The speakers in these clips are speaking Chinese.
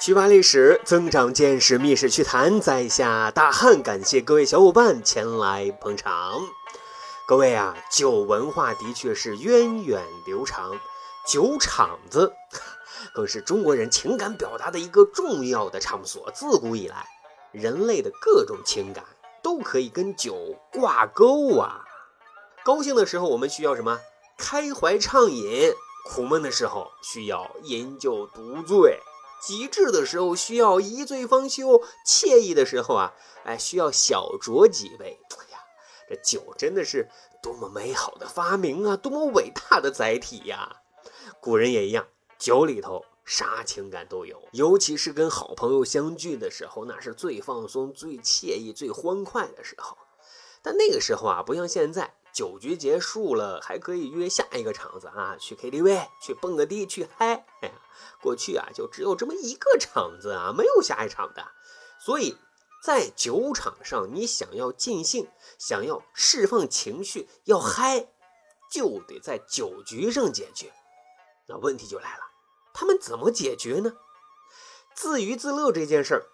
趣扒历史，增长见识，密室趣谈，在下大汉，感谢各位小伙伴前来捧场。各位啊，酒文化的确是源远流长，酒场子更是中国人情感表达的一个重要的场所。自古以来，人类的各种情感都可以跟酒挂钩啊。高兴的时候，我们需要什么？开怀畅饮；苦闷的时候，需要饮酒独醉。极致的时候需要一醉方休，惬意的时候啊，哎，需要小酌几杯。哎呀，这酒真的是多么美好的发明啊，多么伟大的载体呀！古人也一样，酒里头啥情感都有，尤其是跟好朋友相聚的时候，那是最放松、最惬意、最欢快的时候。但那个时候啊，不像现在。酒局结束了，还可以约下一个场子啊，去 KTV 去蹦个迪去嗨。哎呀，过去啊就只有这么一个场子啊，没有下一场的。所以在酒场上，你想要尽兴，想要释放情绪，要嗨，就得在酒局上解决。那问题就来了，他们怎么解决呢？自娱自乐这件事儿。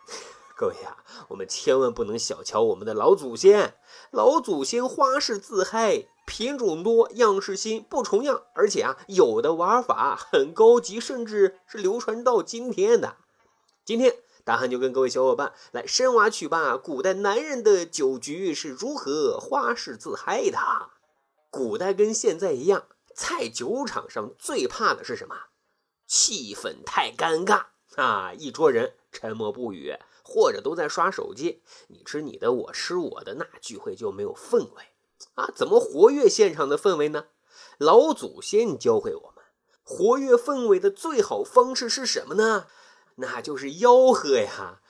各位呀，我们千万不能小瞧我们的老祖先。老祖先花式自嗨，品种多，样式新，不重样，而且啊，有的玩法很高级，甚至是流传到今天的。今天大汉就跟各位小伙伴来深挖去吧，古代男人的酒局是如何花式自嗨的。古代跟现在一样，在酒场上最怕的是什么？气氛太尴尬啊！一桌人沉默不语。或者都在刷手机，你吃你的，我吃我的，那聚会就没有氛围啊！怎么活跃现场的氛围呢？老祖先教会我们，活跃氛围的最好方式是什么呢？那就是吆喝呀！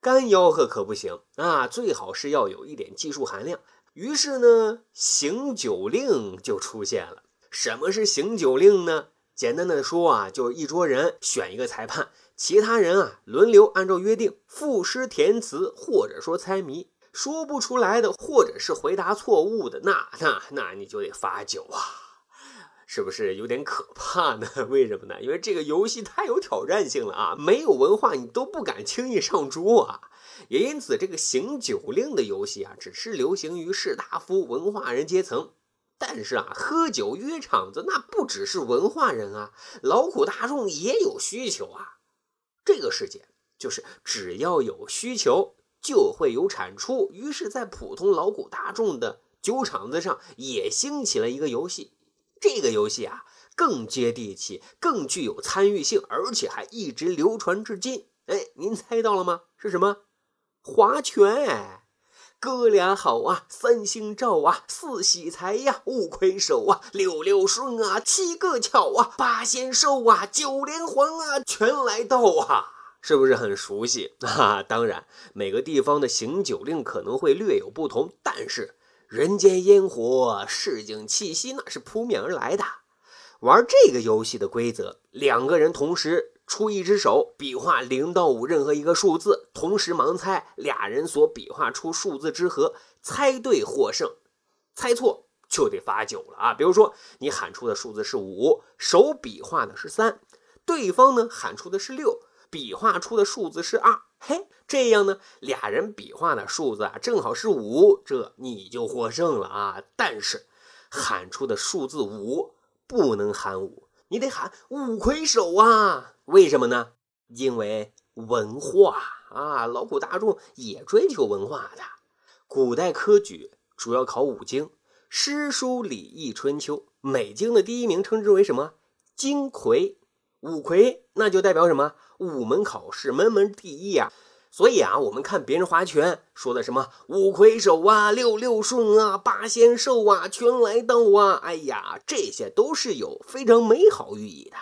干吆喝可不行啊，最好是要有一点技术含量。于是呢，行酒令就出现了。什么是行酒令呢？简单的说啊，就是一桌人选一个裁判。其他人啊，轮流按照约定赋诗填词，或者说猜谜，说不出来的，或者是回答错误的，那那那你就得罚酒啊，是不是有点可怕呢？为什么呢？因为这个游戏太有挑战性了啊，没有文化你都不敢轻易上桌啊。也因此，这个行酒令的游戏啊，只是流行于士大夫、文化人阶层。但是啊，喝酒约场子，那不只是文化人啊，劳苦大众也有需求啊。这个世界就是只要有需求就会有产出，于是，在普通劳苦大众的酒场子上也兴起了一个游戏。这个游戏啊，更接地气，更具有参与性，而且还一直流传至今。哎，您猜到了吗？是什么？划拳。哥俩好啊，三星照啊，四喜财呀，五魁首啊，六六顺啊，七个巧啊，八仙寿啊，九连环啊，全来到啊，是不是很熟悉 啊？当然，每个地方的行酒令可能会略有不同，但是人间烟火、市井气息那是扑面而来的。玩这个游戏的规则，两个人同时。出一只手，比划零到五任何一个数字，同时盲猜，俩人所比划出数字之和，猜对获胜，猜错就得罚酒了啊！比如说你喊出的数字是五，手比划的是三，对方呢喊出的是六，比划出的数字是二，嘿，这样呢俩人比划的数字啊正好是五，这你就获胜了啊！但是喊出的数字五不能喊五。你得喊五魁首啊！为什么呢？因为文化啊，劳苦大众也追求文化的。古代科举主要考五经：诗、书、礼、易、春秋。每经的第一名称之为什么？金魁。五魁那就代表什么？五门考试门门第一呀。所以啊，我们看别人划拳说的什么五魁首啊、六六顺啊、八仙寿啊、全来到啊，哎呀，这些都是有非常美好寓意的。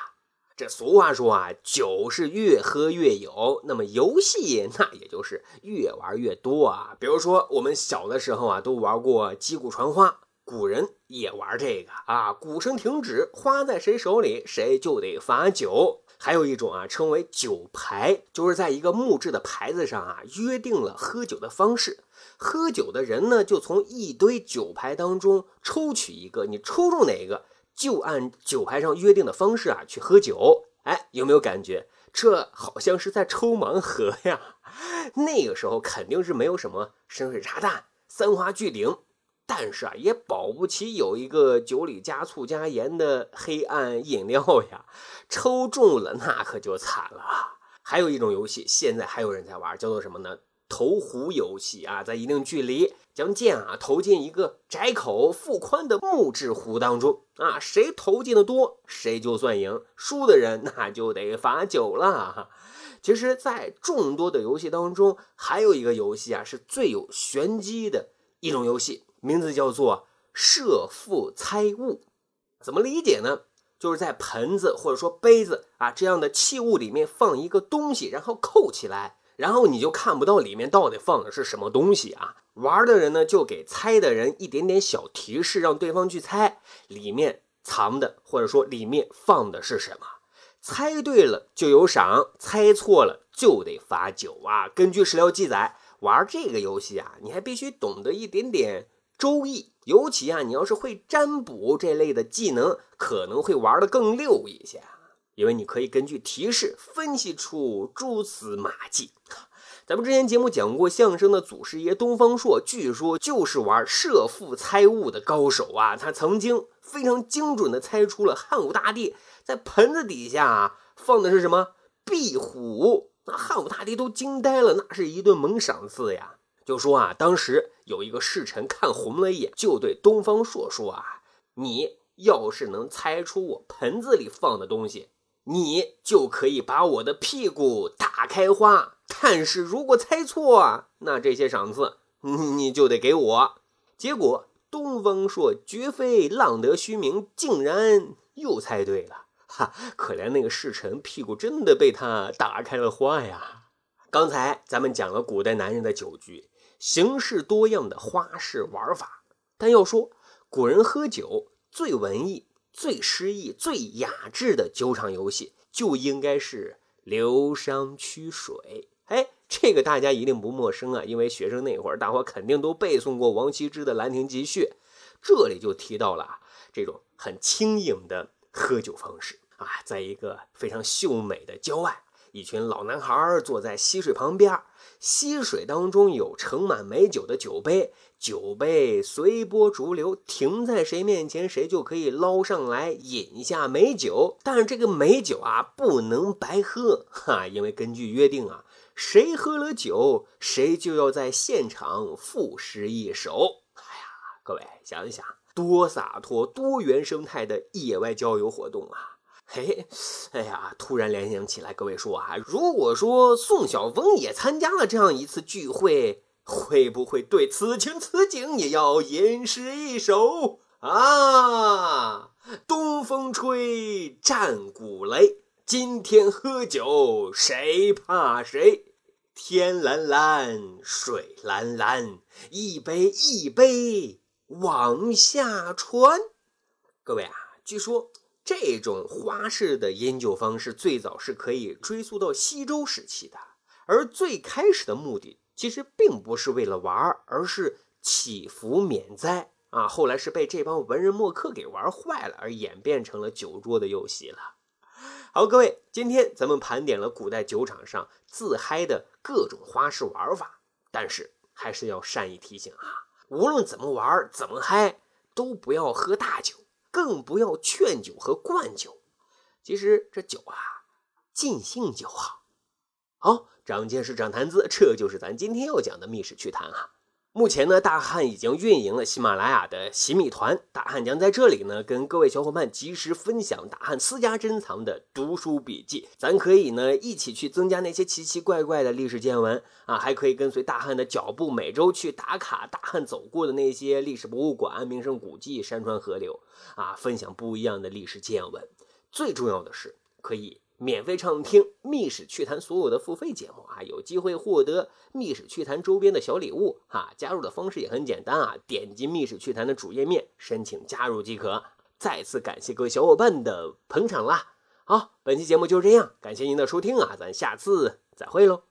这俗话说啊，酒是越喝越有，那么游戏那也就是越玩越多啊。比如说我们小的时候啊，都玩过击鼓传花，古人也玩这个啊，鼓声停止，花在谁手里，谁就得罚酒。还有一种啊，称为酒牌，就是在一个木质的牌子上啊，约定了喝酒的方式。喝酒的人呢，就从一堆酒牌当中抽取一个，你抽中哪个，就按酒牌上约定的方式啊去喝酒。哎，有没有感觉这好像是在抽盲盒呀。那个时候肯定是没有什么深水炸弹、三花聚顶，但是啊，也保不齐有一个酒里加醋加盐的黑暗饮料呀。抽中了那可就惨了。还有一种游戏，现在还有人在玩，叫做什么呢？投壶游戏啊，在一定距离将剑啊投进一个窄口腹宽的木质壶当中啊，谁投进的多，谁就算赢，输的人那就得罚酒了。其实，在众多的游戏当中，还有一个游戏啊，是最有玄机的一种游戏，名字叫做设腹猜物。怎么理解呢？就是在盆子或者说杯子啊这样的器物里面放一个东西，然后扣起来。然后你就看不到里面到底放的是什么东西啊？玩的人呢就给猜的人一点点小提示，让对方去猜里面藏的或者说里面放的是什么。猜对了就有赏，猜错了就得罚酒啊。根据史料记载，玩这个游戏啊，你还必须懂得一点点周易，尤其啊，你要是会占卜这类的技能，可能会玩的更溜一些。因为你可以根据提示分析出蛛丝马迹。咱们之前节目讲过，相声的祖师爷东方朔，据说就是玩设腹猜物的高手啊。他曾经非常精准的猜出了汉武大帝在盆子底下放的是什么壁虎，那汉武大帝都惊呆了，那是一顿猛赏赐呀。就说啊，当时有一个侍臣看红了眼，就对东方朔说啊：“你要是能猜出我盆子里放的东西。”你就可以把我的屁股打开花，但是如果猜错，那这些赏赐你你就得给我。结果东方朔绝非浪得虚名，竟然又猜对了。哈，可怜那个侍臣屁股真的被他打开了花呀！刚才咱们讲了古代男人的酒局，形式多样的花式玩法，但要说古人喝酒最文艺。最诗意、最雅致的酒场游戏就应该是流觞曲水。哎，这个大家一定不陌生啊，因为学生那会儿，大伙肯定都背诵过王羲之的《兰亭集序》，这里就提到了这种很轻盈的喝酒方式啊，在一个非常秀美的郊外。一群老男孩坐在溪水旁边，溪水当中有盛满美酒的酒杯，酒杯随波逐流，停在谁面前，谁就可以捞上来饮下美酒。但是这个美酒啊，不能白喝哈，因为根据约定啊，谁喝了酒，谁就要在现场赋诗一首。哎呀，各位想一想，多洒脱、多原生态的野外郊游活动啊！嘿，哎呀，突然联想起来，各位说啊，如果说宋晓峰也参加了这样一次聚会，会不会对此情此景也要吟诗一首啊？东风吹，战鼓擂，今天喝酒谁怕谁？天蓝蓝，水蓝蓝，一杯一杯往下传。各位啊，据说。这种花式的饮酒方式最早是可以追溯到西周时期的，而最开始的目的其实并不是为了玩而是祈福免灾啊。后来是被这帮文人墨客给玩坏了，而演变成了酒桌的游戏了。好，各位，今天咱们盘点了古代酒场上自嗨的各种花式玩法，但是还是要善意提醒啊，无论怎么玩怎么嗨，都不要喝大酒。更不要劝酒和灌酒，其实这酒啊，尽兴就好。好，长见识，长谈资，这就是咱今天要讲的密室趣谈啊。目前呢，大汉已经运营了喜马拉雅的洗米团，大汉将在这里呢跟各位小伙伴及时分享大汉私家珍藏的读书笔记，咱可以呢一起去增加那些奇奇怪怪的历史见闻啊，还可以跟随大汉的脚步，每周去打卡大汉走过的那些历史博物馆、名胜古迹、山川河流啊，分享不一样的历史见闻。最重要的是，可以。免费畅听《密室趣谈》所有的付费节目啊，有机会获得《密室趣谈》周边的小礼物啊。加入的方式也很简单啊，点击《密室趣谈》的主页面申请加入即可。再次感谢各位小伙伴的捧场啦！好，本期节目就是这样，感谢您的收听啊，咱下次再会喽。